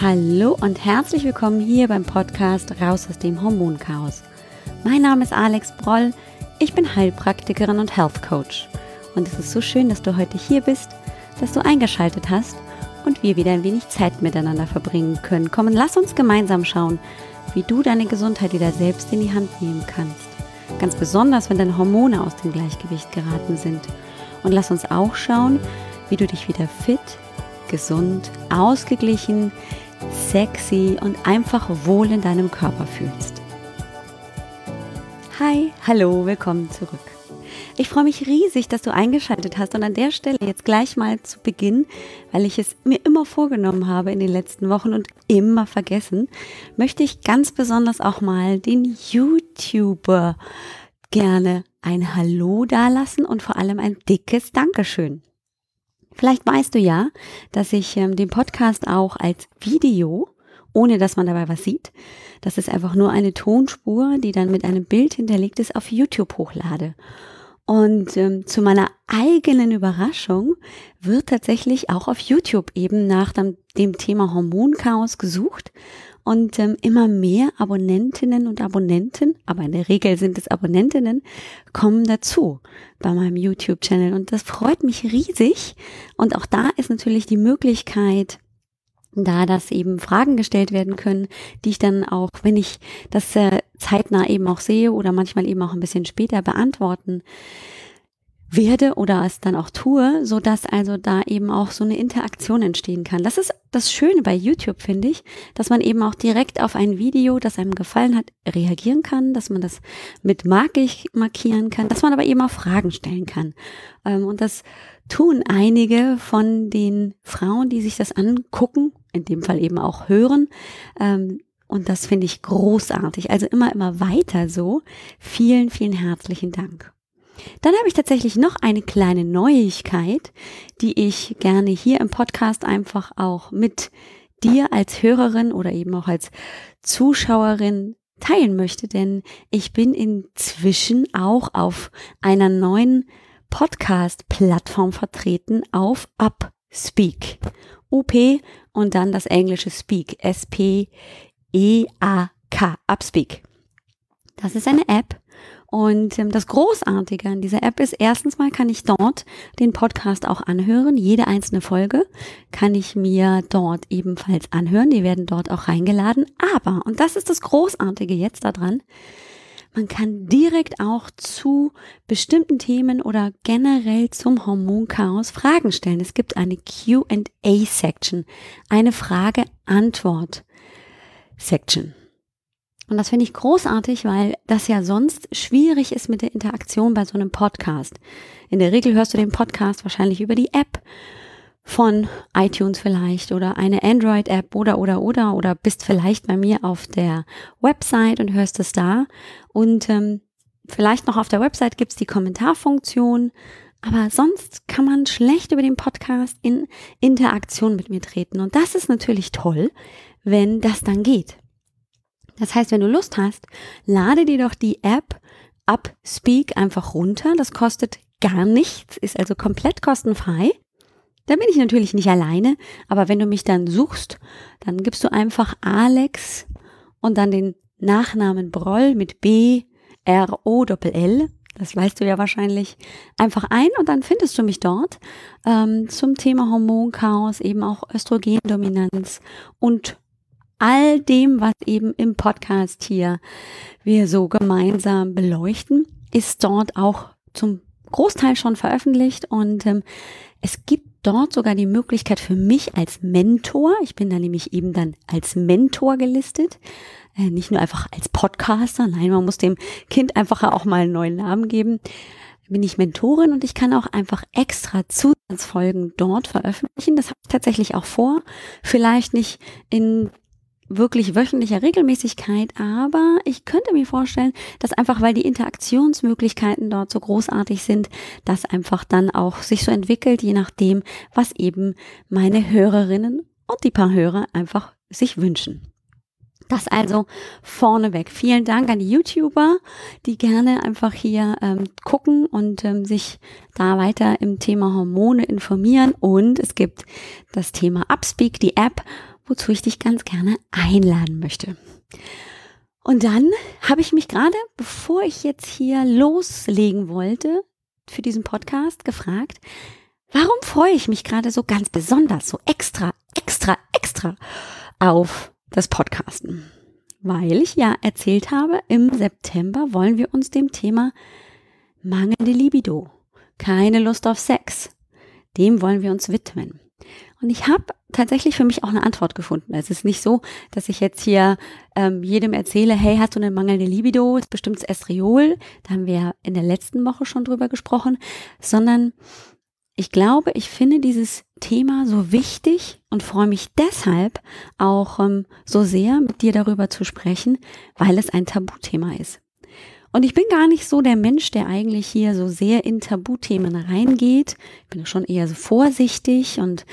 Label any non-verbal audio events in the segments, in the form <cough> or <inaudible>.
Hallo und herzlich willkommen hier beim Podcast Raus aus dem Hormonchaos. Mein Name ist Alex Broll, ich bin Heilpraktikerin und Health Coach. Und es ist so schön, dass du heute hier bist, dass du eingeschaltet hast und wir wieder ein wenig Zeit miteinander verbringen können. Komm und lass uns gemeinsam schauen, wie du deine Gesundheit wieder selbst in die Hand nehmen kannst. Ganz besonders, wenn deine Hormone aus dem Gleichgewicht geraten sind. Und lass uns auch schauen, wie du dich wieder fit, gesund, ausgeglichen, sexy und einfach wohl in deinem Körper fühlst. Hi, hallo, willkommen zurück. Ich freue mich riesig, dass du eingeschaltet hast und an der Stelle jetzt gleich mal zu Beginn, weil ich es mir immer vorgenommen habe in den letzten Wochen und immer vergessen, möchte ich ganz besonders auch mal den YouTuber gerne ein Hallo dalassen und vor allem ein dickes Dankeschön. Vielleicht weißt du ja, dass ich ähm, den Podcast auch als Video, ohne dass man dabei was sieht, das ist einfach nur eine Tonspur, die dann mit einem Bild hinterlegt ist, auf YouTube hochlade. Und ähm, zu meiner eigenen Überraschung wird tatsächlich auch auf YouTube eben nach dem, dem Thema Hormonchaos gesucht und ähm, immer mehr Abonnentinnen und Abonnenten, aber in der Regel sind es Abonnentinnen, kommen dazu bei meinem YouTube-Channel. Und das freut mich riesig. Und auch da ist natürlich die Möglichkeit, da dass eben Fragen gestellt werden können, die ich dann auch, wenn ich das äh, zeitnah eben auch sehe oder manchmal eben auch ein bisschen später beantworten werde oder es dann auch tue, so dass also da eben auch so eine Interaktion entstehen kann. Das ist das Schöne bei YouTube, finde ich, dass man eben auch direkt auf ein Video, das einem gefallen hat, reagieren kann, dass man das mit markig markieren kann, dass man aber eben auch Fragen stellen kann. Ähm, und das tun einige von den Frauen, die sich das angucken, in dem Fall eben auch hören, ähm, und das finde ich großartig. Also immer, immer weiter so. Vielen, vielen herzlichen Dank. Dann habe ich tatsächlich noch eine kleine Neuigkeit, die ich gerne hier im Podcast einfach auch mit dir als Hörerin oder eben auch als Zuschauerin teilen möchte, denn ich bin inzwischen auch auf einer neuen Podcast-Plattform vertreten auf Upspeak. UP und dann das englische Speak. S-P-E-A-K. Upspeak. Das ist eine App, und ähm, das Großartige an dieser App ist, erstens mal kann ich dort den Podcast auch anhören. Jede einzelne Folge kann ich mir dort ebenfalls anhören. Die werden dort auch reingeladen. Aber, und das ist das Großartige jetzt daran, man kann direkt auch zu bestimmten Themen oder generell zum Hormonchaos Fragen stellen. Es gibt eine Q&A-Section, eine Frage-Antwort-Section. Und das finde ich großartig, weil das ja sonst schwierig ist mit der Interaktion bei so einem Podcast. In der Regel hörst du den Podcast wahrscheinlich über die App von iTunes vielleicht oder eine Android-App oder oder oder oder bist vielleicht bei mir auf der Website und hörst es da. Und ähm, vielleicht noch auf der Website gibt's die Kommentarfunktion. Aber sonst kann man schlecht über den Podcast in Interaktion mit mir treten. Und das ist natürlich toll, wenn das dann geht. Das heißt, wenn du Lust hast, lade dir doch die App Upspeak einfach runter. Das kostet gar nichts, ist also komplett kostenfrei. Da bin ich natürlich nicht alleine, aber wenn du mich dann suchst, dann gibst du einfach Alex und dann den Nachnamen Broll mit B, R, O, Doppel L. Das weißt du ja wahrscheinlich einfach ein und dann findest du mich dort ähm, zum Thema Hormonchaos, eben auch Östrogendominanz und all dem, was eben im Podcast hier wir so gemeinsam beleuchten, ist dort auch zum Großteil schon veröffentlicht. Und ähm, es gibt dort sogar die Möglichkeit für mich als Mentor, ich bin da nämlich eben dann als Mentor gelistet, äh, nicht nur einfach als Podcaster, nein, man muss dem Kind einfach auch mal einen neuen Namen geben, bin ich Mentorin und ich kann auch einfach extra Zusatzfolgen dort veröffentlichen. Das habe ich tatsächlich auch vor. Vielleicht nicht in wirklich wöchentlicher Regelmäßigkeit, aber ich könnte mir vorstellen, dass einfach, weil die Interaktionsmöglichkeiten dort so großartig sind, dass einfach dann auch sich so entwickelt, je nachdem, was eben meine Hörerinnen und die paar Hörer einfach sich wünschen. Das also vorneweg. Vielen Dank an die YouTuber, die gerne einfach hier ähm, gucken und ähm, sich da weiter im Thema Hormone informieren. Und es gibt das Thema Upspeak, die App, wozu ich dich ganz gerne einladen möchte. Und dann habe ich mich gerade, bevor ich jetzt hier loslegen wollte für diesen Podcast, gefragt, warum freue ich mich gerade so ganz besonders, so extra, extra, extra auf das Podcasten? Weil ich ja erzählt habe, im September wollen wir uns dem Thema mangelnde Libido, keine Lust auf Sex, dem wollen wir uns widmen. Und ich habe tatsächlich für mich auch eine Antwort gefunden. Es ist nicht so, dass ich jetzt hier ähm, jedem erzähle, hey, hast du eine mangelnde Libido, ist bestimmtes Estriol, da haben wir in der letzten Woche schon drüber gesprochen, sondern ich glaube, ich finde dieses Thema so wichtig und freue mich deshalb auch ähm, so sehr, mit dir darüber zu sprechen, weil es ein Tabuthema ist. Und ich bin gar nicht so der Mensch, der eigentlich hier so sehr in Tabuthemen reingeht. Ich bin schon eher so vorsichtig und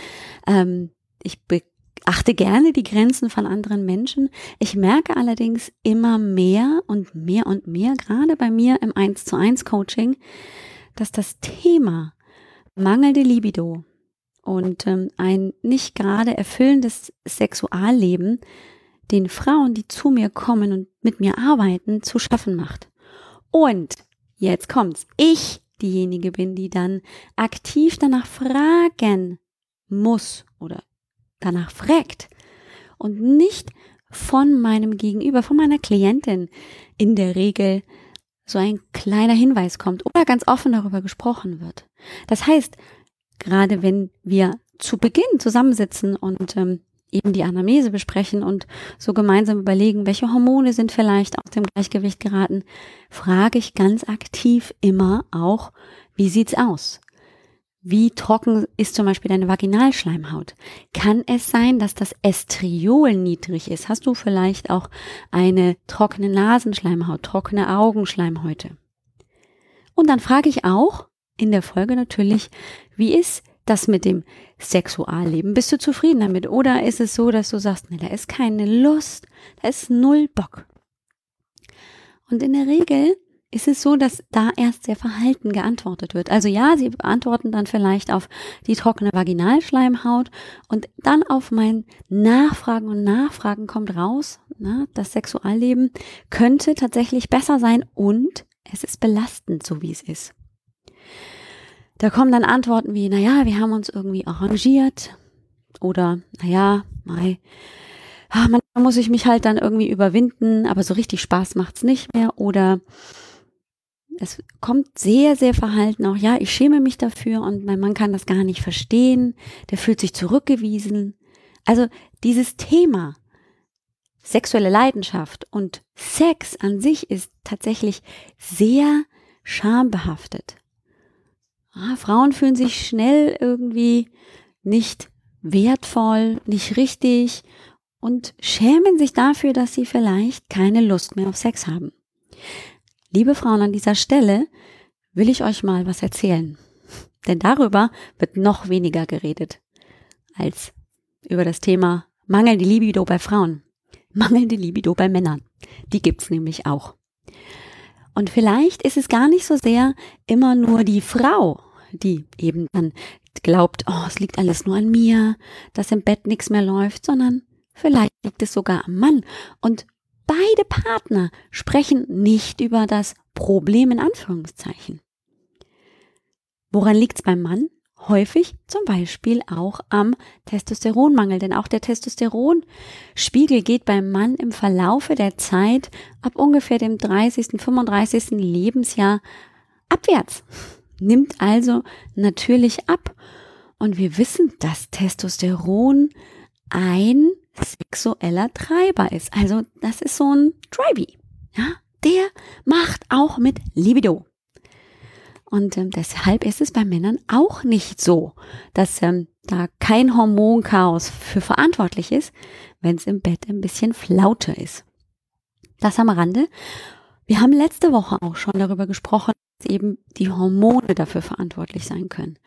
ähm, ich beachte gerne die Grenzen von anderen Menschen. Ich merke allerdings immer mehr und mehr und mehr, gerade bei mir im 1 zu 1 Coaching, dass das Thema mangelnde Libido und ähm, ein nicht gerade erfüllendes Sexualleben den Frauen, die zu mir kommen und mit mir arbeiten, zu schaffen macht. Und jetzt kommt's. Ich diejenige bin, die dann aktiv danach fragen muss oder danach fragt und nicht von meinem Gegenüber, von meiner Klientin in der Regel so ein kleiner Hinweis kommt oder ganz offen darüber gesprochen wird. Das heißt, gerade wenn wir zu Beginn zusammensitzen und ähm, eben die Anamnese besprechen und so gemeinsam überlegen, welche Hormone sind vielleicht aus dem Gleichgewicht geraten, frage ich ganz aktiv immer auch, wie sieht's aus? Wie trocken ist zum Beispiel deine Vaginalschleimhaut? Kann es sein, dass das Estriol niedrig ist? Hast du vielleicht auch eine trockene Nasenschleimhaut, trockene Augenschleimhäute? Und dann frage ich auch in der Folge natürlich, wie ist das mit dem Sexualleben? Bist du zufrieden damit? Oder ist es so, dass du sagst, ne, da ist keine Lust, da ist null Bock? Und in der Regel ist es so, dass da erst sehr verhalten geantwortet wird. Also ja, sie antworten dann vielleicht auf die trockene Vaginalschleimhaut und dann auf mein Nachfragen und Nachfragen kommt raus, na, das Sexualleben könnte tatsächlich besser sein und es ist belastend, so wie es ist. Da kommen dann Antworten wie, naja, wir haben uns irgendwie arrangiert oder, naja, mei, ah, man muss ich mich halt dann irgendwie überwinden, aber so richtig Spaß macht's nicht mehr oder es kommt sehr, sehr verhalten auch, ja, ich schäme mich dafür und mein Mann kann das gar nicht verstehen, der fühlt sich zurückgewiesen. Also dieses Thema sexuelle Leidenschaft und Sex an sich ist tatsächlich sehr schambehaftet. Ah, Frauen fühlen sich schnell irgendwie nicht wertvoll, nicht richtig und schämen sich dafür, dass sie vielleicht keine Lust mehr auf Sex haben. Liebe Frauen, an dieser Stelle will ich euch mal was erzählen. <laughs> Denn darüber wird noch weniger geredet als über das Thema mangelnde Libido bei Frauen. Mangelnde Libido bei Männern. Die gibt's nämlich auch. Und vielleicht ist es gar nicht so sehr immer nur die Frau, die eben dann glaubt, oh, es liegt alles nur an mir, dass im Bett nichts mehr läuft, sondern vielleicht liegt es sogar am Mann. Und beide Partner sprechen nicht über das Problem in Anführungszeichen. Woran liegt es beim Mann? häufig zum Beispiel auch am Testosteronmangel, denn auch der Testosteronspiegel geht beim Mann im Verlaufe der Zeit ab ungefähr dem 30., 35. Lebensjahr abwärts, nimmt also natürlich ab. Und wir wissen, dass Testosteron ein sexueller Treiber ist. Also das ist so ein Drivey. Ja, der macht auch mit Libido. Und ähm, deshalb ist es bei Männern auch nicht so, dass ähm, da kein Hormonchaos für verantwortlich ist, wenn es im Bett ein bisschen Flaute ist. Das am Rande. Wir haben letzte Woche auch schon darüber gesprochen, eben die Hormone dafür verantwortlich sein können.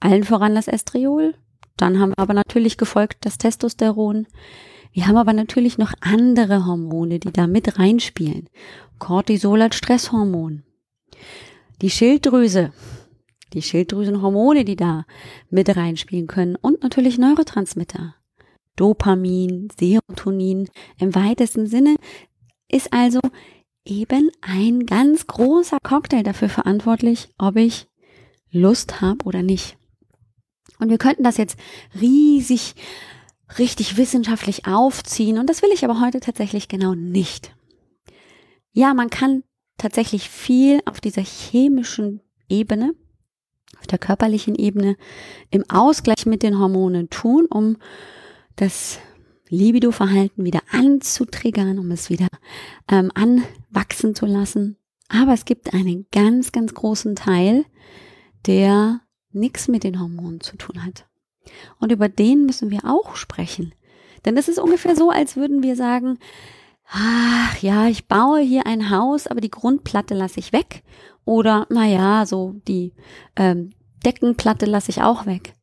Allen voran das Estriol. Dann haben wir aber natürlich gefolgt das Testosteron. Wir haben aber natürlich noch andere Hormone, die da mit reinspielen. Cortisol als Stresshormon. Die Schilddrüse, die Schilddrüsenhormone, die da mit reinspielen können und natürlich Neurotransmitter. Dopamin, Serotonin im weitesten Sinne ist also eben ein ganz großer Cocktail dafür verantwortlich, ob ich Lust habe oder nicht. Und wir könnten das jetzt riesig, richtig wissenschaftlich aufziehen und das will ich aber heute tatsächlich genau nicht. Ja, man kann tatsächlich viel auf dieser chemischen Ebene, auf der körperlichen Ebene im Ausgleich mit den Hormonen tun, um das Libido-Verhalten wieder anzutriggern, um es wieder ähm, anwachsen zu lassen. Aber es gibt einen ganz, ganz großen Teil, der nichts mit den Hormonen zu tun hat. Und über den müssen wir auch sprechen. Denn es ist ungefähr so, als würden wir sagen, ach ja, ich baue hier ein Haus, aber die Grundplatte lasse ich weg. Oder, naja, so die ähm, Deckenplatte lasse ich auch weg.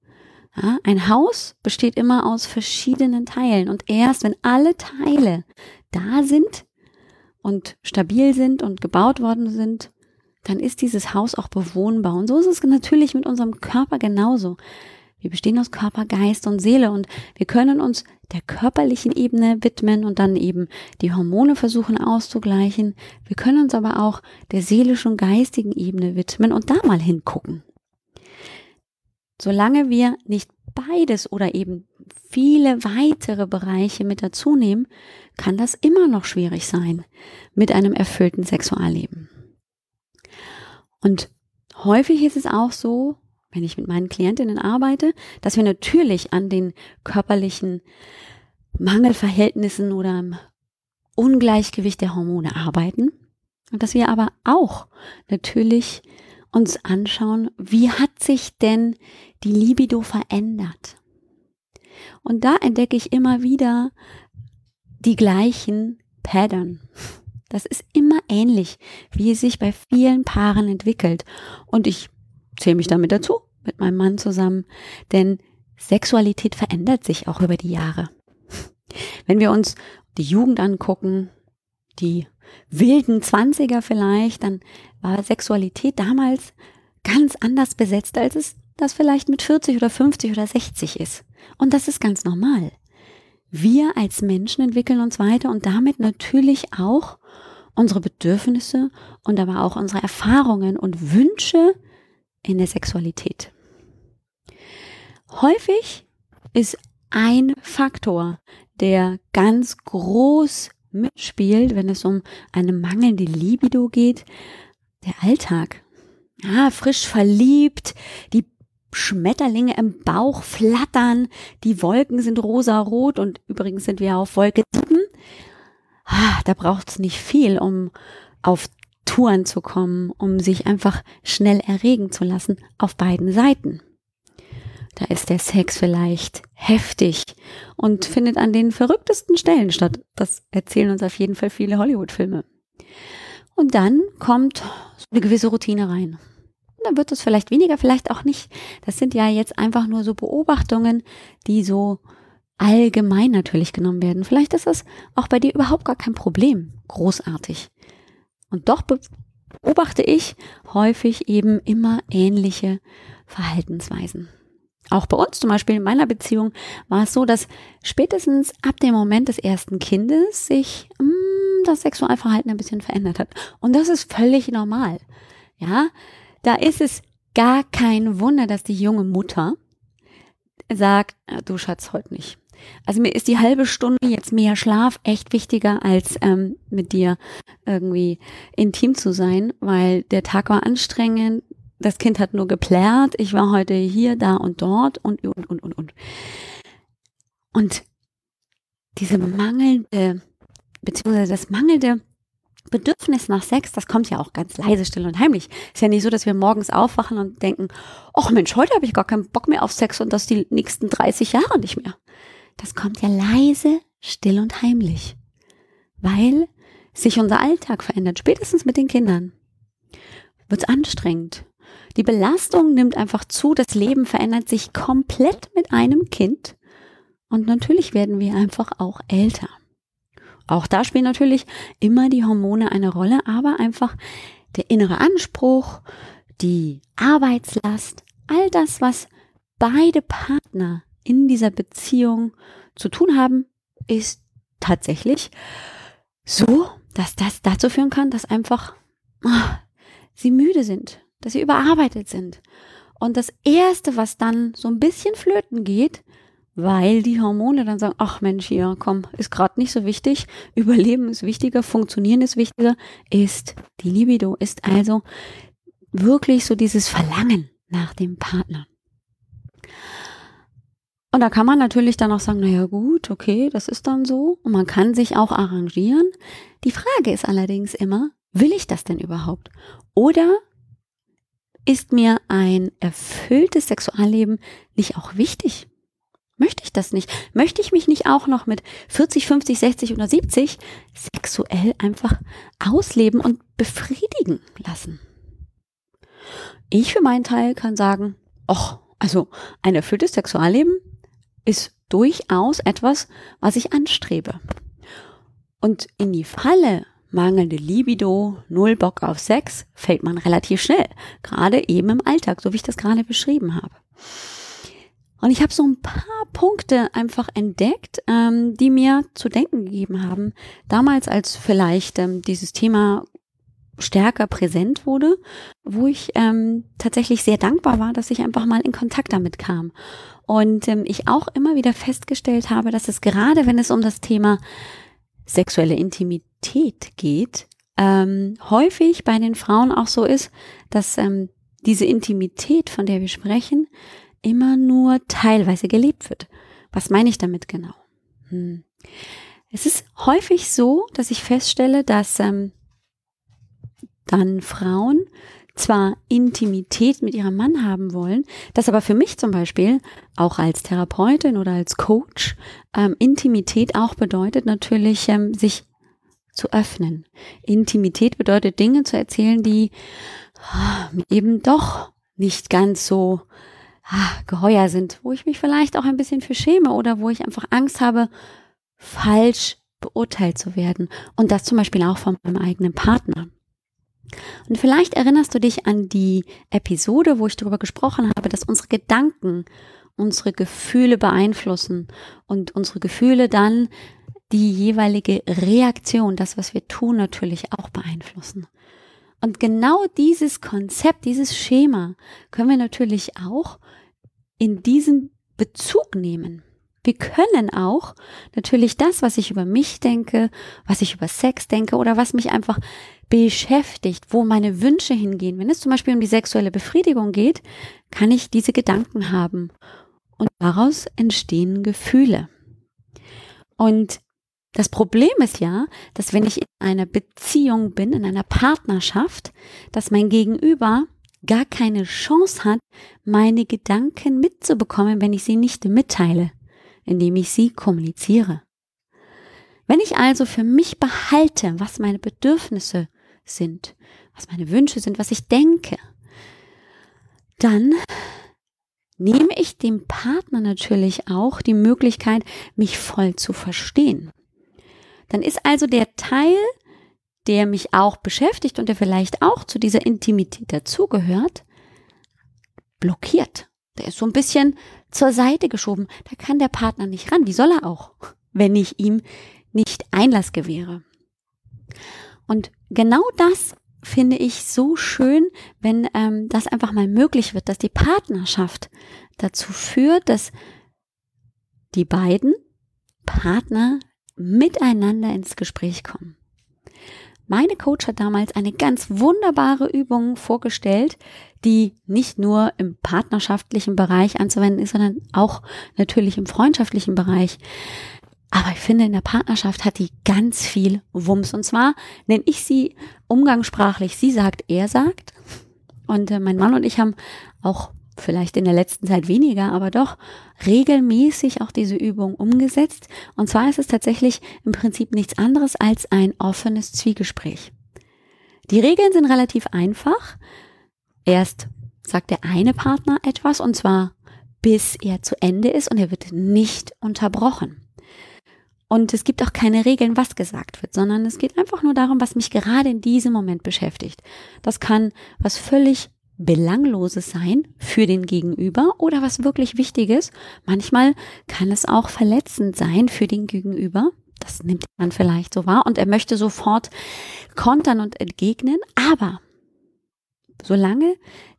Ja, ein Haus besteht immer aus verschiedenen Teilen und erst wenn alle Teile da sind und stabil sind und gebaut worden sind, dann ist dieses Haus auch bewohnbar. Und so ist es natürlich mit unserem Körper genauso. Wir bestehen aus Körper, Geist und Seele und wir können uns der körperlichen Ebene widmen und dann eben die Hormone versuchen auszugleichen. Wir können uns aber auch der seelischen und geistigen Ebene widmen und da mal hingucken. Solange wir nicht beides oder eben viele weitere Bereiche mit dazu nehmen, kann das immer noch schwierig sein mit einem erfüllten Sexualleben. Und häufig ist es auch so, wenn ich mit meinen Klientinnen arbeite, dass wir natürlich an den körperlichen Mangelverhältnissen oder Ungleichgewicht der Hormone arbeiten und dass wir aber auch natürlich uns anschauen, wie hat sich denn die Libido verändert? Und da entdecke ich immer wieder die gleichen Pattern. Das ist immer ähnlich, wie es sich bei vielen Paaren entwickelt. Und ich zähle mich damit dazu, mit meinem Mann zusammen. Denn Sexualität verändert sich auch über die Jahre. Wenn wir uns die Jugend angucken, die wilden Zwanziger vielleicht, dann war Sexualität damals ganz anders besetzt, als es das vielleicht mit 40 oder 50 oder 60 ist. Und das ist ganz normal. Wir als Menschen entwickeln uns weiter und damit natürlich auch unsere Bedürfnisse und aber auch unsere Erfahrungen und Wünsche in der Sexualität. Häufig ist ein Faktor, der ganz groß mitspielt, wenn es um eine mangelnde Libido geht, der Alltag. Ja, frisch verliebt, die Schmetterlinge im Bauch flattern, die Wolken sind rosarot und übrigens sind wir auf Wolke 7 ah, da braucht es nicht viel, um auf Touren zu kommen, um sich einfach schnell erregen zu lassen auf beiden Seiten. Da ist der Sex vielleicht heftig und findet an den verrücktesten Stellen statt. Das erzählen uns auf jeden Fall viele Hollywood-Filme. Und dann kommt so eine gewisse Routine rein. Und dann wird es vielleicht weniger, vielleicht auch nicht. Das sind ja jetzt einfach nur so Beobachtungen, die so allgemein natürlich genommen werden. Vielleicht ist das auch bei dir überhaupt gar kein Problem. Großartig. Und doch beobachte ich häufig eben immer ähnliche Verhaltensweisen. Auch bei uns zum Beispiel in meiner Beziehung war es so, dass spätestens ab dem Moment des ersten Kindes sich mh, hm, das Sexualverhalten ein bisschen verändert hat. Und das ist völlig normal. Ja, da ist es gar kein Wunder, dass die junge Mutter sagt, du Schatz, heute nicht. Also mir ist die halbe Stunde jetzt mehr Schlaf echt wichtiger, als ähm, mit dir irgendwie intim zu sein, weil der Tag war anstrengend, das Kind hat nur geplärt, ich war heute hier, da und dort und, und, und, und, und. Und diese mangelnde, beziehungsweise das mangelnde Bedürfnis nach Sex, das kommt ja auch ganz leise, still und heimlich. Ist ja nicht so, dass wir morgens aufwachen und denken, ach Mensch, heute habe ich gar keinen Bock mehr auf Sex und das die nächsten 30 Jahre nicht mehr das kommt ja leise, still und heimlich, weil sich unser Alltag verändert, spätestens mit den Kindern. Wird's anstrengend. Die Belastung nimmt einfach zu, das Leben verändert sich komplett mit einem Kind und natürlich werden wir einfach auch älter. Auch da spielen natürlich immer die Hormone eine Rolle, aber einfach der innere Anspruch, die Arbeitslast, all das, was beide Partner in dieser Beziehung zu tun haben, ist tatsächlich so, dass das dazu führen kann, dass einfach ah, sie müde sind, dass sie überarbeitet sind. Und das Erste, was dann so ein bisschen flöten geht, weil die Hormone dann sagen, ach Mensch, hier, komm, ist gerade nicht so wichtig, <laughs> Überleben ist wichtiger, Funktionieren ist wichtiger, ist die Libido, ist also wirklich so dieses Verlangen nach dem Partner. Und da kann man natürlich dann auch sagen, naja gut, okay, das ist dann so. Und man kann sich auch arrangieren. Die Frage ist allerdings immer, will ich das denn überhaupt? Oder ist mir ein erfülltes Sexualleben nicht auch wichtig? Möchte ich das nicht? Möchte ich mich nicht auch noch mit 40, 50, 60 oder 70 sexuell einfach ausleben und befriedigen lassen? Ich für meinen Teil kann sagen, ach, also ein erfülltes Sexualleben ist durchaus etwas, was ich anstrebe. Und in die Falle mangelnde Libido, null Bock auf Sex, fällt man relativ schnell, gerade eben im Alltag, so wie ich das gerade beschrieben habe. Und ich habe so ein paar Punkte einfach entdeckt, ähm, die mir zu denken gegeben haben. Damals, als vielleicht ähm, dieses Thema stärker präsent wurde, wo ich ähm, tatsächlich sehr dankbar war, dass ich einfach mal in Kontakt damit kam. Und ähm, ich auch immer wieder festgestellt habe, dass es gerade, wenn es um das Thema sexuelle Intimität geht, ähm, häufig bei den Frauen auch so ist, dass ähm, diese Intimität, von der wir sprechen, immer nur teilweise gelebt wird. Was meine ich damit genau? Hm. Es ist häufig so, dass ich feststelle, dass ähm, dann Frauen zwar Intimität mit ihrem Mann haben wollen, das aber für mich zum Beispiel auch als Therapeutin oder als Coach ähm, Intimität auch bedeutet natürlich ähm, sich zu öffnen. Intimität bedeutet Dinge zu erzählen, die oh, eben doch nicht ganz so ah, geheuer sind, wo ich mich vielleicht auch ein bisschen für schäme oder wo ich einfach Angst habe, falsch beurteilt zu werden. Und das zum Beispiel auch von meinem eigenen Partner. Und vielleicht erinnerst du dich an die Episode, wo ich darüber gesprochen habe, dass unsere Gedanken unsere Gefühle beeinflussen und unsere Gefühle dann die jeweilige Reaktion, das, was wir tun, natürlich auch beeinflussen. Und genau dieses Konzept, dieses Schema können wir natürlich auch in diesen Bezug nehmen. Wir können auch natürlich das, was ich über mich denke, was ich über Sex denke oder was mich einfach beschäftigt, wo meine Wünsche hingehen. Wenn es zum Beispiel um die sexuelle Befriedigung geht, kann ich diese Gedanken haben. Und daraus entstehen Gefühle. Und das Problem ist ja, dass wenn ich in einer Beziehung bin, in einer Partnerschaft, dass mein Gegenüber gar keine Chance hat, meine Gedanken mitzubekommen, wenn ich sie nicht mitteile, indem ich sie kommuniziere. Wenn ich also für mich behalte, was meine Bedürfnisse sind, was meine Wünsche sind, was ich denke, dann nehme ich dem Partner natürlich auch die Möglichkeit, mich voll zu verstehen. Dann ist also der Teil, der mich auch beschäftigt und der vielleicht auch zu dieser Intimität dazugehört, blockiert. Der ist so ein bisschen zur Seite geschoben. Da kann der Partner nicht ran. Wie soll er auch, wenn ich ihm nicht Einlass gewähre? Und genau das finde ich so schön, wenn ähm, das einfach mal möglich wird, dass die Partnerschaft dazu führt, dass die beiden Partner miteinander ins Gespräch kommen. Meine Coach hat damals eine ganz wunderbare Übung vorgestellt, die nicht nur im partnerschaftlichen Bereich anzuwenden ist, sondern auch natürlich im freundschaftlichen Bereich. Aber ich finde, in der Partnerschaft hat die ganz viel Wumms. Und zwar nenne ich sie umgangssprachlich, sie sagt, er sagt. Und äh, mein Mann und ich haben auch vielleicht in der letzten Zeit weniger, aber doch regelmäßig auch diese Übung umgesetzt. Und zwar ist es tatsächlich im Prinzip nichts anderes als ein offenes Zwiegespräch. Die Regeln sind relativ einfach. Erst sagt der eine Partner etwas und zwar bis er zu Ende ist und er wird nicht unterbrochen. Und es gibt auch keine Regeln, was gesagt wird, sondern es geht einfach nur darum, was mich gerade in diesem Moment beschäftigt. Das kann was völlig belangloses sein für den Gegenüber oder was wirklich Wichtiges. Manchmal kann es auch verletzend sein für den Gegenüber. Das nimmt man vielleicht so wahr und er möchte sofort kontern und entgegnen. Aber solange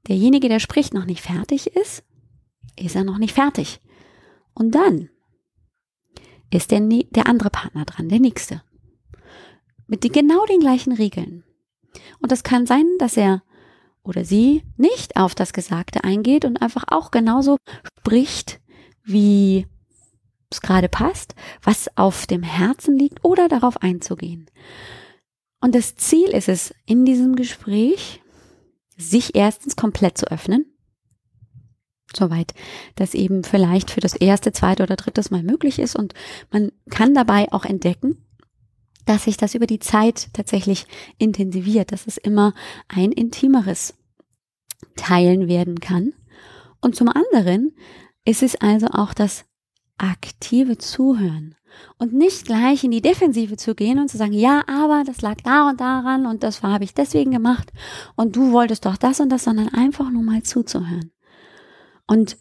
derjenige, der spricht, noch nicht fertig ist, ist er noch nicht fertig. Und dann ist der, der andere Partner dran, der nächste. Mit genau den gleichen Regeln. Und es kann sein, dass er oder sie nicht auf das Gesagte eingeht und einfach auch genauso spricht, wie es gerade passt, was auf dem Herzen liegt oder darauf einzugehen. Und das Ziel ist es, in diesem Gespräch sich erstens komplett zu öffnen, soweit das eben vielleicht für das erste, zweite oder drittes Mal möglich ist. Und man kann dabei auch entdecken, dass sich das über die Zeit tatsächlich intensiviert, dass es immer ein intimeres Teilen werden kann. Und zum anderen ist es also auch das aktive Zuhören und nicht gleich in die Defensive zu gehen und zu sagen, ja, aber das lag da und daran und das habe ich deswegen gemacht und du wolltest doch das und das, sondern einfach nur mal zuzuhören. Und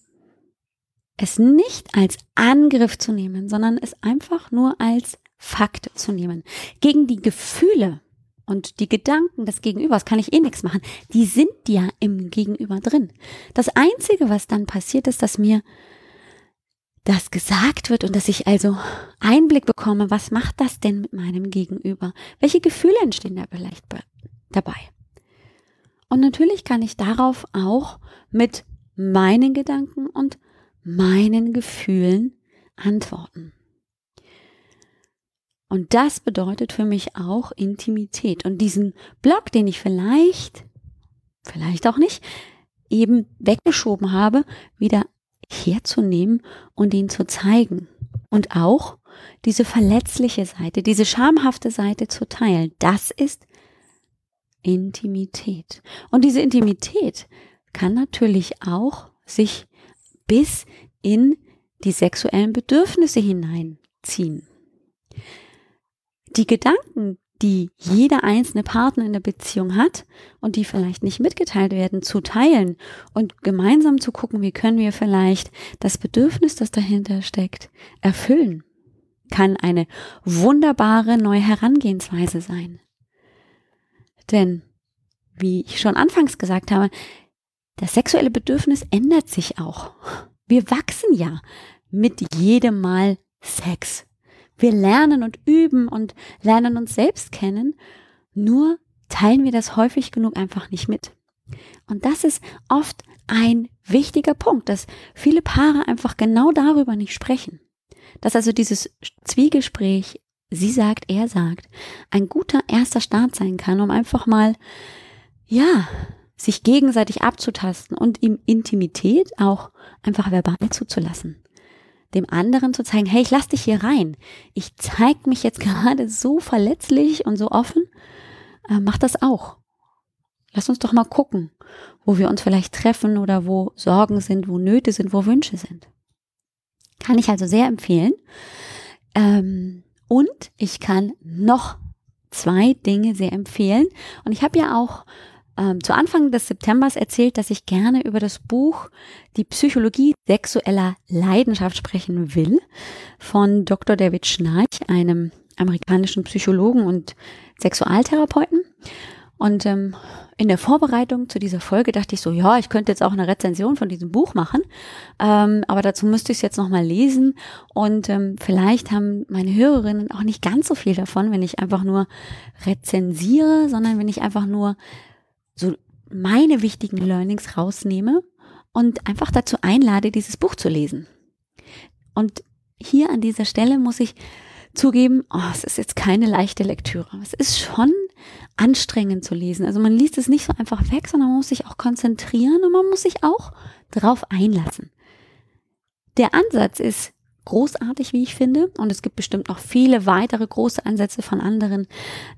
es nicht als Angriff zu nehmen, sondern es einfach nur als Fakt zu nehmen. Gegen die Gefühle und die Gedanken des Gegenübers kann ich eh nichts machen. Die sind ja im Gegenüber drin. Das Einzige, was dann passiert, ist, dass mir das gesagt wird und dass ich also Einblick bekomme, was macht das denn mit meinem Gegenüber? Welche Gefühle entstehen da vielleicht dabei? Und natürlich kann ich darauf auch mit meinen Gedanken und meinen Gefühlen antworten. Und das bedeutet für mich auch Intimität. Und diesen Block, den ich vielleicht, vielleicht auch nicht, eben weggeschoben habe, wieder herzunehmen und ihn zu zeigen. Und auch diese verletzliche Seite, diese schamhafte Seite zu teilen. Das ist Intimität. Und diese Intimität kann natürlich auch sich bis in die sexuellen Bedürfnisse hineinziehen die Gedanken, die jeder einzelne Partner in der Beziehung hat und die vielleicht nicht mitgeteilt werden, zu teilen und gemeinsam zu gucken, wie können wir vielleicht das Bedürfnis, das dahinter steckt, erfüllen, kann eine wunderbare neue Herangehensweise sein. Denn, wie ich schon anfangs gesagt habe, das sexuelle Bedürfnis ändert sich auch. Wir wachsen ja mit jedem Mal Sex. Wir lernen und üben und lernen uns selbst kennen, nur teilen wir das häufig genug einfach nicht mit. Und das ist oft ein wichtiger Punkt, dass viele Paare einfach genau darüber nicht sprechen. Dass also dieses Zwiegespräch, sie sagt, er sagt, ein guter erster Start sein kann, um einfach mal, ja, sich gegenseitig abzutasten und ihm Intimität auch einfach verbal zuzulassen dem anderen zu zeigen, hey, ich lass dich hier rein. Ich zeig mich jetzt <laughs> gerade so verletzlich und so offen. Äh, mach das auch. Lass uns doch mal gucken, wo wir uns vielleicht treffen oder wo Sorgen sind, wo Nöte sind, wo Wünsche sind. Kann ich also sehr empfehlen. Ähm, und ich kann noch zwei Dinge sehr empfehlen. Und ich habe ja auch ähm, zu Anfang des Septembers erzählt, dass ich gerne über das Buch Die Psychologie sexueller Leidenschaft sprechen will von Dr. David Schnarch, einem amerikanischen Psychologen und Sexualtherapeuten. Und ähm, in der Vorbereitung zu dieser Folge dachte ich so, ja, ich könnte jetzt auch eine Rezension von diesem Buch machen, ähm, aber dazu müsste ich es jetzt nochmal lesen und ähm, vielleicht haben meine Hörerinnen auch nicht ganz so viel davon, wenn ich einfach nur rezensiere, sondern wenn ich einfach nur meine wichtigen Learnings rausnehme und einfach dazu einlade, dieses Buch zu lesen. Und hier an dieser Stelle muss ich zugeben, oh, es ist jetzt keine leichte Lektüre. Es ist schon anstrengend zu lesen. Also man liest es nicht so einfach weg, sondern man muss sich auch konzentrieren und man muss sich auch drauf einlassen. Der Ansatz ist großartig, wie ich finde. Und es gibt bestimmt noch viele weitere große Ansätze von anderen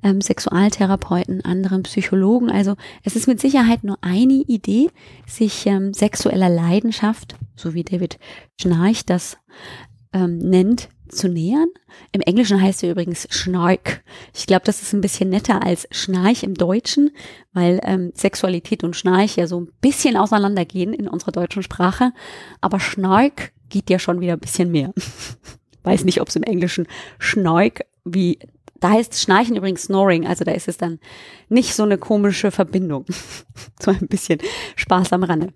ähm, Sexualtherapeuten, anderen Psychologen. Also es ist mit Sicherheit nur eine Idee, sich ähm, sexueller Leidenschaft, so wie David Schnarch das ähm, nennt, zu nähern. Im Englischen heißt er übrigens Schnark. Ich glaube, das ist ein bisschen netter als Schnarch im Deutschen, weil ähm, Sexualität und Schnarch ja so ein bisschen auseinandergehen in unserer deutschen Sprache. Aber Schnark geht ja schon wieder ein bisschen mehr. <laughs> Weiß nicht, ob es im Englischen Schnark wie da heißt Schnarchen übrigens Snoring, also da ist es dann nicht so eine komische Verbindung. <laughs> so ein bisschen Spaß am Rande.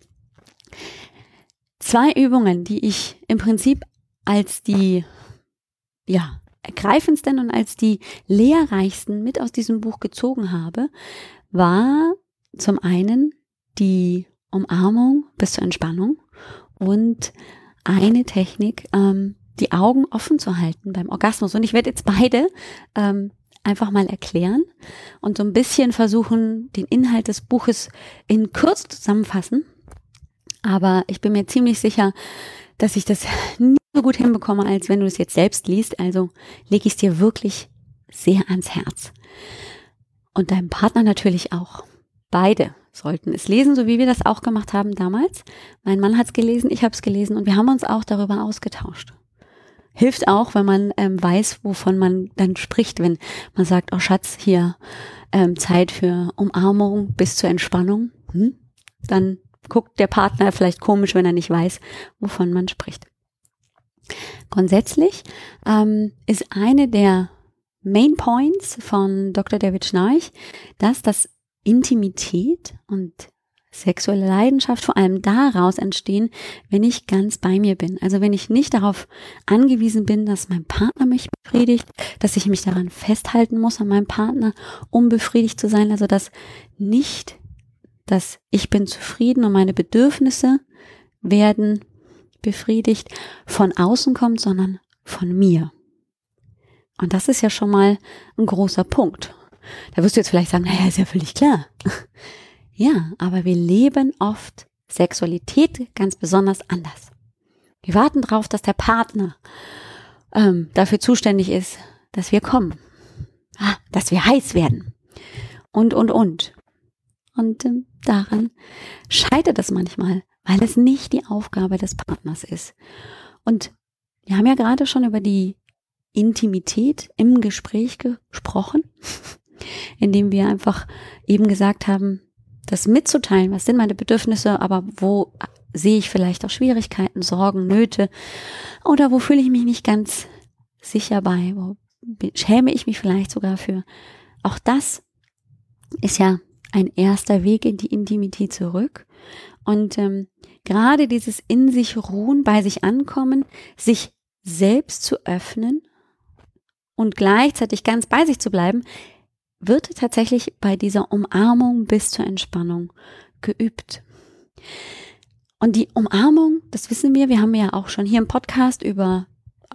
Zwei Übungen, die ich im Prinzip als die ja, ergreifendsten und als die lehrreichsten mit aus diesem Buch gezogen habe, war zum einen die Umarmung bis zur Entspannung und eine Technik, ähm, die Augen offen zu halten beim Orgasmus. Und ich werde jetzt beide ähm, einfach mal erklären und so ein bisschen versuchen, den Inhalt des Buches in kurz zusammenfassen. Aber ich bin mir ziemlich sicher, dass ich das nie so gut hinbekomme, als wenn du es jetzt selbst liest. Also lege ich es dir wirklich sehr ans Herz. Und deinem Partner natürlich auch. Beide sollten es lesen, so wie wir das auch gemacht haben damals. Mein Mann hat es gelesen, ich habe es gelesen und wir haben uns auch darüber ausgetauscht. Hilft auch, wenn man ähm, weiß, wovon man dann spricht, wenn man sagt, oh Schatz, hier ähm, Zeit für Umarmung bis zur Entspannung. Hm? Dann guckt der Partner vielleicht komisch, wenn er nicht weiß, wovon man spricht. Grundsätzlich ähm, ist eine der Main Points von Dr. David Schnarch, dass das Intimität und sexuelle Leidenschaft vor allem daraus entstehen, wenn ich ganz bei mir bin. Also wenn ich nicht darauf angewiesen bin, dass mein Partner mich befriedigt, dass ich mich daran festhalten muss an meinem Partner, um befriedigt zu sein. Also dass nicht dass ich bin zufrieden und meine Bedürfnisse werden befriedigt von außen kommt, sondern von mir. Und das ist ja schon mal ein großer Punkt. Da wirst du jetzt vielleicht sagen, naja, ist ja völlig klar. <laughs> ja, aber wir leben oft Sexualität ganz besonders anders. Wir warten darauf, dass der Partner ähm, dafür zuständig ist, dass wir kommen, ah, dass wir heiß werden und, und, und. Und ähm, daran scheitert es manchmal, weil es nicht die Aufgabe des Partners ist. Und wir haben ja gerade schon über die Intimität im Gespräch gesprochen, indem wir einfach eben gesagt haben, das mitzuteilen, was sind meine Bedürfnisse, aber wo sehe ich vielleicht auch Schwierigkeiten, Sorgen, Nöte oder wo fühle ich mich nicht ganz sicher bei, wo schäme ich mich vielleicht sogar für. Auch das ist ja ein erster Weg in die Intimität zurück. Und ähm, gerade dieses in sich ruhen, bei sich ankommen, sich selbst zu öffnen und gleichzeitig ganz bei sich zu bleiben, wird tatsächlich bei dieser Umarmung bis zur Entspannung geübt. Und die Umarmung, das wissen wir, wir haben ja auch schon hier im Podcast über,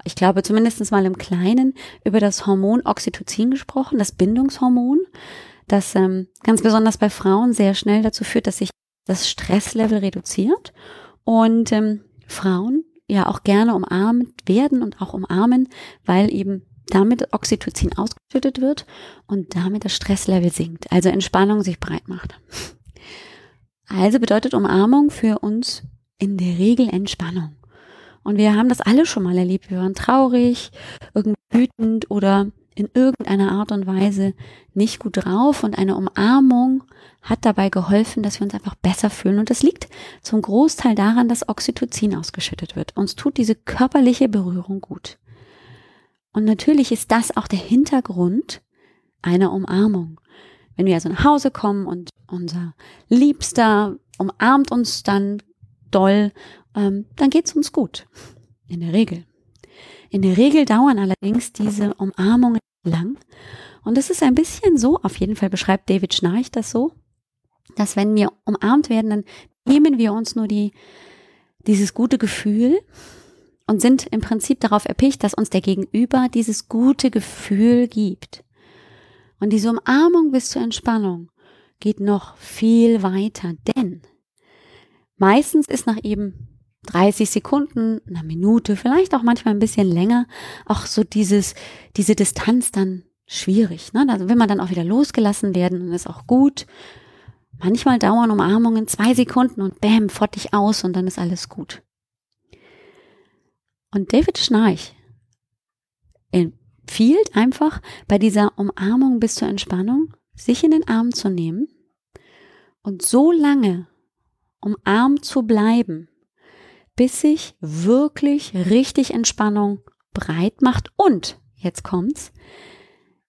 ich glaube zumindest mal im Kleinen, über das Hormon Oxytocin gesprochen, das Bindungshormon das ähm, ganz besonders bei Frauen sehr schnell dazu führt, dass sich das Stresslevel reduziert und ähm, Frauen ja auch gerne umarmt werden und auch umarmen, weil eben damit Oxytocin ausgeschüttet wird und damit das Stresslevel sinkt, also Entspannung sich breit macht. Also bedeutet Umarmung für uns in der Regel Entspannung. Und wir haben das alle schon mal erlebt. Wir waren traurig, irgendwie wütend oder in irgendeiner Art und Weise nicht gut drauf und eine Umarmung hat dabei geholfen, dass wir uns einfach besser fühlen. Und das liegt zum Großteil daran, dass Oxytocin ausgeschüttet wird. Uns tut diese körperliche Berührung gut. Und natürlich ist das auch der Hintergrund einer Umarmung. Wenn wir also nach Hause kommen und unser Liebster umarmt uns dann doll, ähm, dann geht's uns gut. In der Regel. In der Regel dauern allerdings diese Umarmungen lang. Und es ist ein bisschen so, auf jeden Fall beschreibt David Schnarch das so, dass wenn wir umarmt werden, dann nehmen wir uns nur die, dieses gute Gefühl und sind im Prinzip darauf erpicht, dass uns der Gegenüber dieses gute Gefühl gibt. Und diese Umarmung bis zur Entspannung geht noch viel weiter, denn meistens ist nach eben 30 Sekunden, eine Minute, vielleicht auch manchmal ein bisschen länger, auch so dieses, diese Distanz dann schwierig. Ne? Also will man dann auch wieder losgelassen werden und ist auch gut. Manchmal dauern Umarmungen zwei Sekunden und bäm, fort dich aus und dann ist alles gut. Und David Schnarch empfiehlt einfach bei dieser Umarmung bis zur Entspannung, sich in den Arm zu nehmen und so lange umarmt zu bleiben, bis sich wirklich richtig Entspannung breit macht. Und, jetzt kommt's,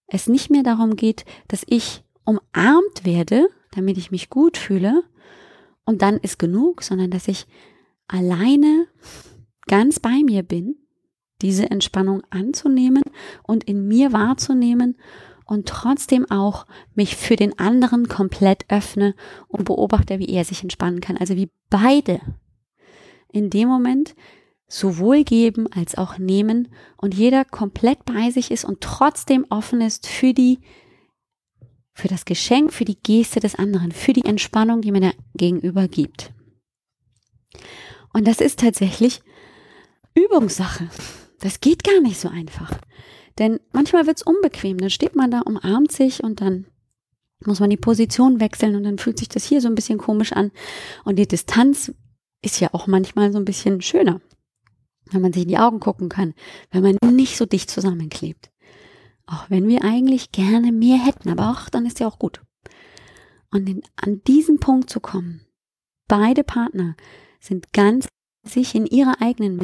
es nicht mehr darum geht, dass ich umarmt werde, damit ich mich gut fühle und dann ist genug, sondern dass ich alleine ganz bei mir bin, diese Entspannung anzunehmen und in mir wahrzunehmen und trotzdem auch mich für den anderen komplett öffne und beobachte, wie er sich entspannen kann. Also wie beide in dem Moment sowohl geben als auch nehmen und jeder komplett bei sich ist und trotzdem offen ist für die für das Geschenk, für die Geste des anderen, für die Entspannung, die mir der Gegenüber gibt. Und das ist tatsächlich Übungssache. Das geht gar nicht so einfach. Denn manchmal wird es unbequem. Dann steht man da, umarmt sich und dann muss man die Position wechseln und dann fühlt sich das hier so ein bisschen komisch an. Und die Distanz ist ja auch manchmal so ein bisschen schöner, wenn man sich in die Augen gucken kann, wenn man nicht so dicht zusammenklebt. Auch wenn wir eigentlich gerne mehr hätten, aber auch dann ist ja auch gut. Und in, an diesen Punkt zu kommen, beide Partner sind ganz sich in ihrer eigenen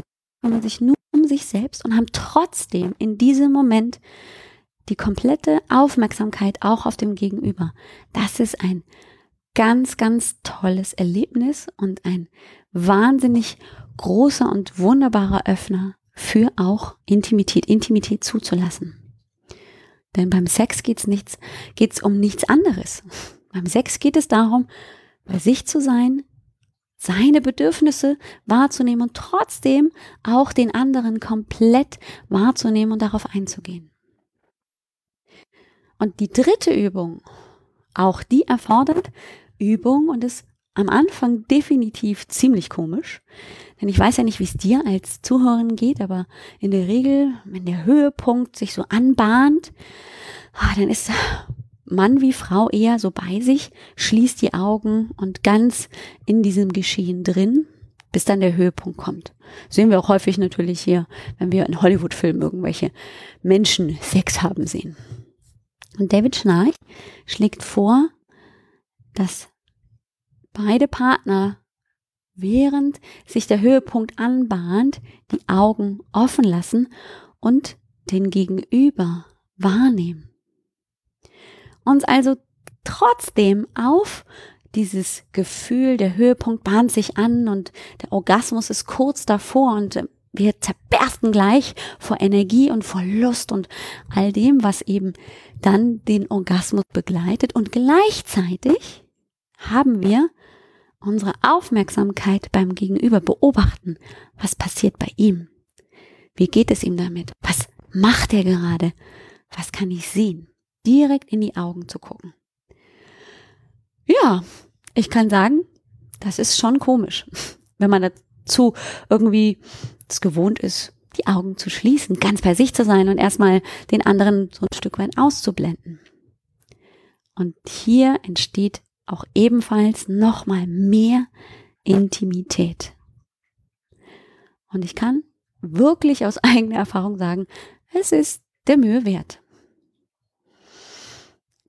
kümmern sich nur um sich selbst und haben trotzdem in diesem Moment die komplette Aufmerksamkeit auch auf dem Gegenüber. Das ist ein ganz, ganz tolles Erlebnis und ein wahnsinnig großer und wunderbarer Öffner für auch Intimität, Intimität zuzulassen. Denn beim Sex geht's nichts, geht's um nichts anderes. <laughs> Beim Sex geht es darum, bei sich zu sein, seine Bedürfnisse wahrzunehmen und trotzdem auch den anderen komplett wahrzunehmen und darauf einzugehen. Und die dritte Übung, auch die erfordert Übung und ist am Anfang definitiv ziemlich komisch, denn ich weiß ja nicht, wie es dir als Zuhörerin geht, aber in der Regel, wenn der Höhepunkt sich so anbahnt, ah, dann ist Mann wie Frau eher so bei sich, schließt die Augen und ganz in diesem Geschehen drin, bis dann der Höhepunkt kommt. Sehen wir auch häufig natürlich hier, wenn wir in Hollywood-Filmen irgendwelche Menschen Sex haben sehen. Und David Schnarch schlägt vor, dass beide Partner, während sich der Höhepunkt anbahnt, die Augen offen lassen und den Gegenüber wahrnehmen. Uns also trotzdem auf dieses Gefühl, der Höhepunkt bahnt sich an und der Orgasmus ist kurz davor und wir zerbersten gleich vor Energie und vor Lust und all dem, was eben dann den Orgasmus begleitet. Und gleichzeitig haben wir unsere Aufmerksamkeit beim Gegenüber beobachten. Was passiert bei ihm? Wie geht es ihm damit? Was macht er gerade? Was kann ich sehen? Direkt in die Augen zu gucken. Ja, ich kann sagen, das ist schon komisch, <laughs> wenn man dazu irgendwie es gewohnt ist, die Augen zu schließen, ganz bei sich zu sein und erstmal den anderen so ein Stück weit auszublenden. Und hier entsteht auch ebenfalls nochmal mehr Intimität. Und ich kann wirklich aus eigener Erfahrung sagen, es ist der Mühe wert.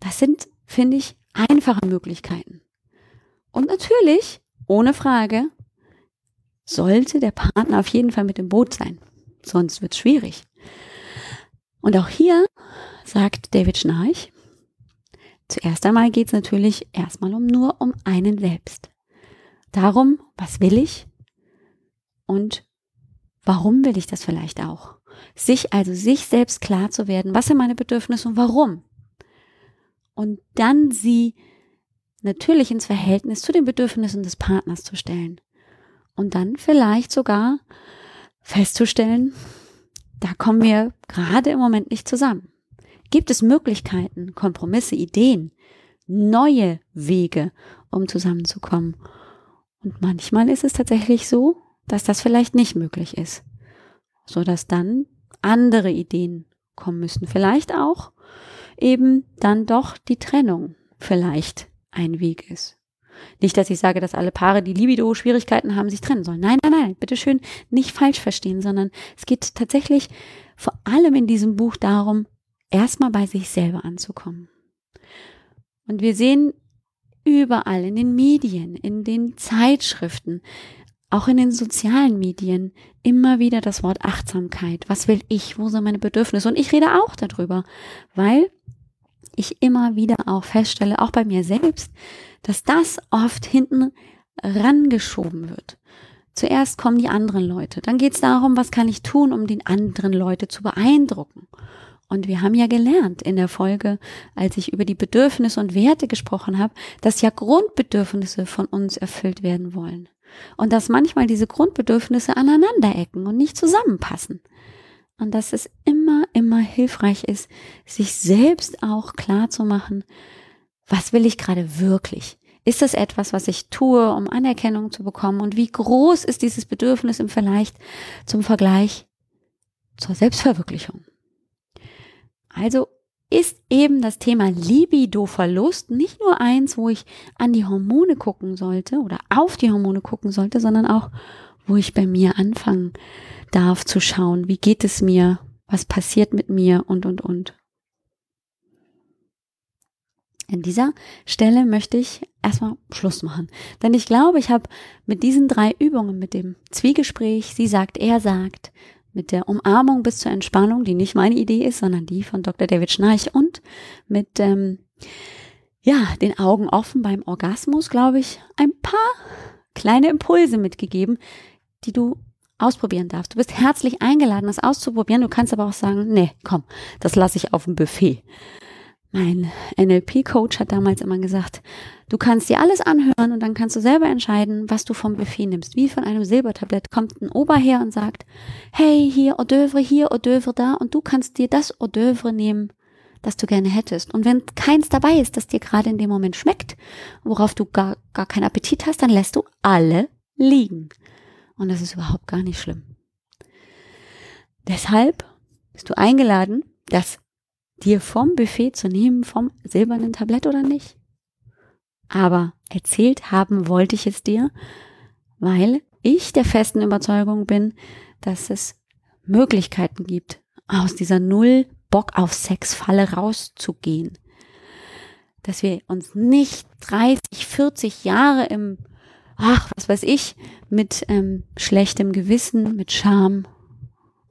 Das sind, finde ich, einfache Möglichkeiten. Und natürlich, ohne Frage, sollte der Partner auf jeden Fall mit dem Boot sein. Sonst wird es schwierig. Und auch hier sagt David Schnarch, Zuerst einmal geht es natürlich erstmal um nur um einen selbst. Darum, was will ich und warum will ich das vielleicht auch? Sich also sich selbst klar zu werden, was sind meine Bedürfnisse und warum? Und dann sie natürlich ins Verhältnis zu den Bedürfnissen des Partners zu stellen. Und dann vielleicht sogar festzustellen, da kommen wir gerade im Moment nicht zusammen. Gibt es Möglichkeiten, Kompromisse, Ideen, neue Wege, um zusammenzukommen? Und manchmal ist es tatsächlich so, dass das vielleicht nicht möglich ist, so dass dann andere Ideen kommen müssen. Vielleicht auch eben dann doch die Trennung vielleicht ein Weg ist. Nicht, dass ich sage, dass alle Paare, die Libido-Schwierigkeiten haben, sich trennen sollen. Nein, nein, nein, bitteschön, nicht falsch verstehen, sondern es geht tatsächlich vor allem in diesem Buch darum, erstmal bei sich selber anzukommen. Und wir sehen überall in den Medien, in den Zeitschriften, auch in den sozialen Medien immer wieder das Wort Achtsamkeit. Was will ich? Wo sind meine Bedürfnisse? Und ich rede auch darüber, weil ich immer wieder auch feststelle, auch bei mir selbst, dass das oft hinten rangeschoben wird. Zuerst kommen die anderen Leute, dann geht es darum, was kann ich tun, um den anderen Leute zu beeindrucken. Und wir haben ja gelernt in der Folge, als ich über die Bedürfnisse und Werte gesprochen habe, dass ja Grundbedürfnisse von uns erfüllt werden wollen. Und dass manchmal diese Grundbedürfnisse aneinanderecken und nicht zusammenpassen. Und dass es immer, immer hilfreich ist, sich selbst auch klar zu machen, was will ich gerade wirklich? Ist das etwas, was ich tue, um Anerkennung zu bekommen? Und wie groß ist dieses Bedürfnis im Vielleicht zum Vergleich zur Selbstverwirklichung? Also ist eben das Thema Libido-Verlust nicht nur eins, wo ich an die Hormone gucken sollte oder auf die Hormone gucken sollte, sondern auch, wo ich bei mir anfangen darf zu schauen, wie geht es mir, was passiert mit mir und, und, und. An dieser Stelle möchte ich erstmal Schluss machen. Denn ich glaube, ich habe mit diesen drei Übungen, mit dem Zwiegespräch, sie sagt, er sagt, mit der Umarmung bis zur Entspannung, die nicht meine Idee ist, sondern die von Dr. David Schnarch und mit ähm, ja, den Augen offen beim Orgasmus, glaube ich, ein paar kleine Impulse mitgegeben, die du ausprobieren darfst. Du bist herzlich eingeladen, das auszuprobieren. Du kannst aber auch sagen, nee, komm, das lasse ich auf dem Buffet. Mein NLP-Coach hat damals immer gesagt, du kannst dir alles anhören und dann kannst du selber entscheiden, was du vom Buffet nimmst. Wie von einem Silbertablett kommt ein Ober her und sagt, hey, hier Hors d'oeuvre, hier Hors d'oeuvre da und du kannst dir das Hors d'oeuvre nehmen, das du gerne hättest. Und wenn keins dabei ist, das dir gerade in dem Moment schmeckt, worauf du gar, gar keinen Appetit hast, dann lässt du alle liegen. Und das ist überhaupt gar nicht schlimm. Deshalb bist du eingeladen, das dir vom Buffet zu nehmen, vom silbernen Tablett oder nicht. Aber erzählt haben wollte ich es dir, weil ich der festen Überzeugung bin, dass es Möglichkeiten gibt, aus dieser Null Bock auf Sex Falle rauszugehen. Dass wir uns nicht 30, 40 Jahre im, ach, was weiß ich, mit ähm, schlechtem Gewissen, mit Scham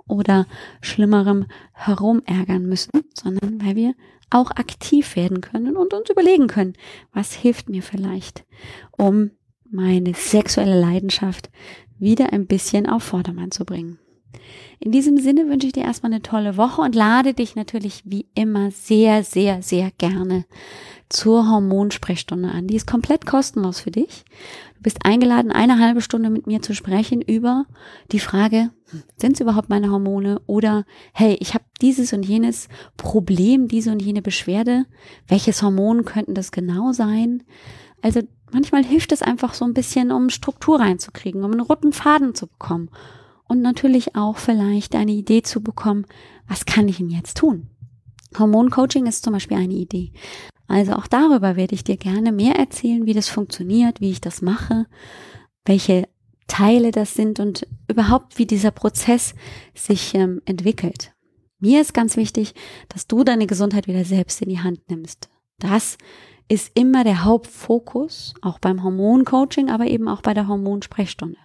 oder Schlimmerem herumärgern müssen, sondern weil wir auch aktiv werden können und uns überlegen können, was hilft mir vielleicht, um meine sexuelle Leidenschaft wieder ein bisschen auf Vordermann zu bringen. In diesem Sinne wünsche ich dir erstmal eine tolle Woche und lade dich natürlich wie immer sehr, sehr, sehr gerne zur Hormonsprechstunde an. Die ist komplett kostenlos für dich. Du bist eingeladen, eine halbe Stunde mit mir zu sprechen über die Frage, sind es überhaupt meine Hormone? Oder hey, ich habe dieses und jenes Problem, diese und jene Beschwerde. Welches Hormon könnten das genau sein? Also manchmal hilft es einfach so ein bisschen, um Struktur reinzukriegen, um einen roten Faden zu bekommen. Und natürlich auch vielleicht eine Idee zu bekommen, was kann ich denn jetzt tun? Hormoncoaching ist zum Beispiel eine Idee. Also auch darüber werde ich dir gerne mehr erzählen, wie das funktioniert, wie ich das mache, welche Teile das sind und überhaupt, wie dieser Prozess sich ähm, entwickelt. Mir ist ganz wichtig, dass du deine Gesundheit wieder selbst in die Hand nimmst. Das ist immer der Hauptfokus, auch beim Hormoncoaching, aber eben auch bei der Hormonsprechstunde.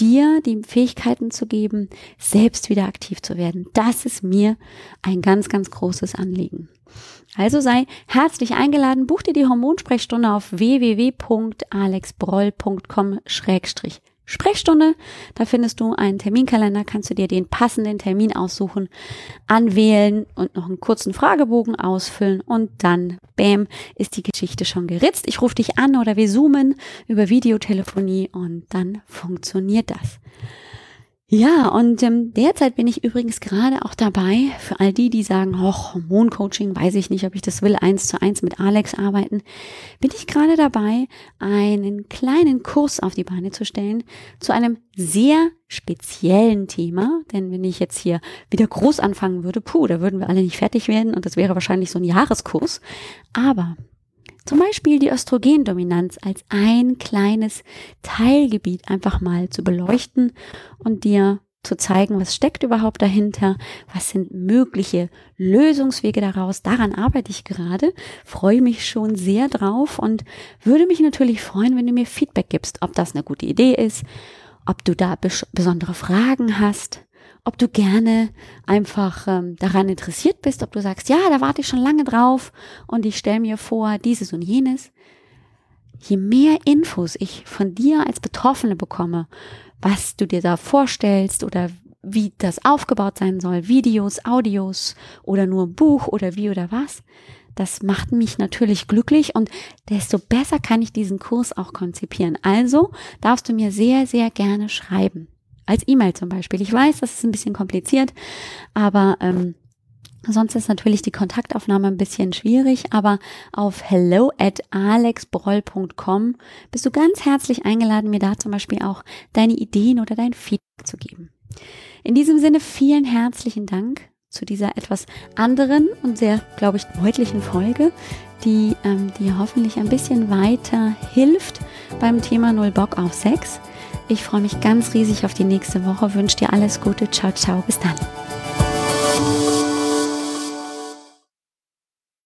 Dir die Fähigkeiten zu geben, selbst wieder aktiv zu werden. Das ist mir ein ganz, ganz großes Anliegen. Also sei herzlich eingeladen, buch dir die Hormonsprechstunde auf www.alexbroll.com Sprechstunde. Da findest du einen Terminkalender, kannst du dir den passenden Termin aussuchen, anwählen und noch einen kurzen Fragebogen ausfüllen und dann, bam, ist die Geschichte schon geritzt. Ich rufe dich an oder wir zoomen über Videotelefonie und dann funktioniert das. Ja, und ähm, derzeit bin ich übrigens gerade auch dabei, für all die, die sagen, oh, Hormoncoaching, weiß ich nicht, ob ich das will, eins zu eins mit Alex arbeiten, bin ich gerade dabei, einen kleinen Kurs auf die Beine zu stellen zu einem sehr speziellen Thema. Denn wenn ich jetzt hier wieder groß anfangen würde, puh, da würden wir alle nicht fertig werden und das wäre wahrscheinlich so ein Jahreskurs. Aber zum Beispiel die Östrogendominanz als ein kleines Teilgebiet einfach mal zu beleuchten und dir zu zeigen, was steckt überhaupt dahinter, was sind mögliche Lösungswege daraus. Daran arbeite ich gerade, freue mich schon sehr drauf und würde mich natürlich freuen, wenn du mir Feedback gibst, ob das eine gute Idee ist, ob du da besondere Fragen hast, ob du gerne einfach ähm, daran interessiert bist, ob du sagst, ja, da warte ich schon lange drauf und ich stelle mir vor, dieses und jenes. Je mehr Infos ich von dir als Betroffene bekomme, was du dir da vorstellst oder wie das aufgebaut sein soll, Videos, Audios oder nur ein Buch oder wie oder was, das macht mich natürlich glücklich und desto besser kann ich diesen Kurs auch konzipieren. Also darfst du mir sehr, sehr gerne schreiben als E-Mail zum Beispiel. Ich weiß, das ist ein bisschen kompliziert, aber ähm, Sonst ist natürlich die Kontaktaufnahme ein bisschen schwierig, aber auf hello at alexbroll.com bist du ganz herzlich eingeladen, mir da zum Beispiel auch deine Ideen oder dein Feedback zu geben. In diesem Sinne vielen herzlichen Dank zu dieser etwas anderen und sehr, glaube ich, deutlichen Folge, die ähm, dir hoffentlich ein bisschen weiter hilft beim Thema Null Bock auf Sex. Ich freue mich ganz riesig auf die nächste Woche, wünsche dir alles Gute. Ciao, ciao. Bis dann.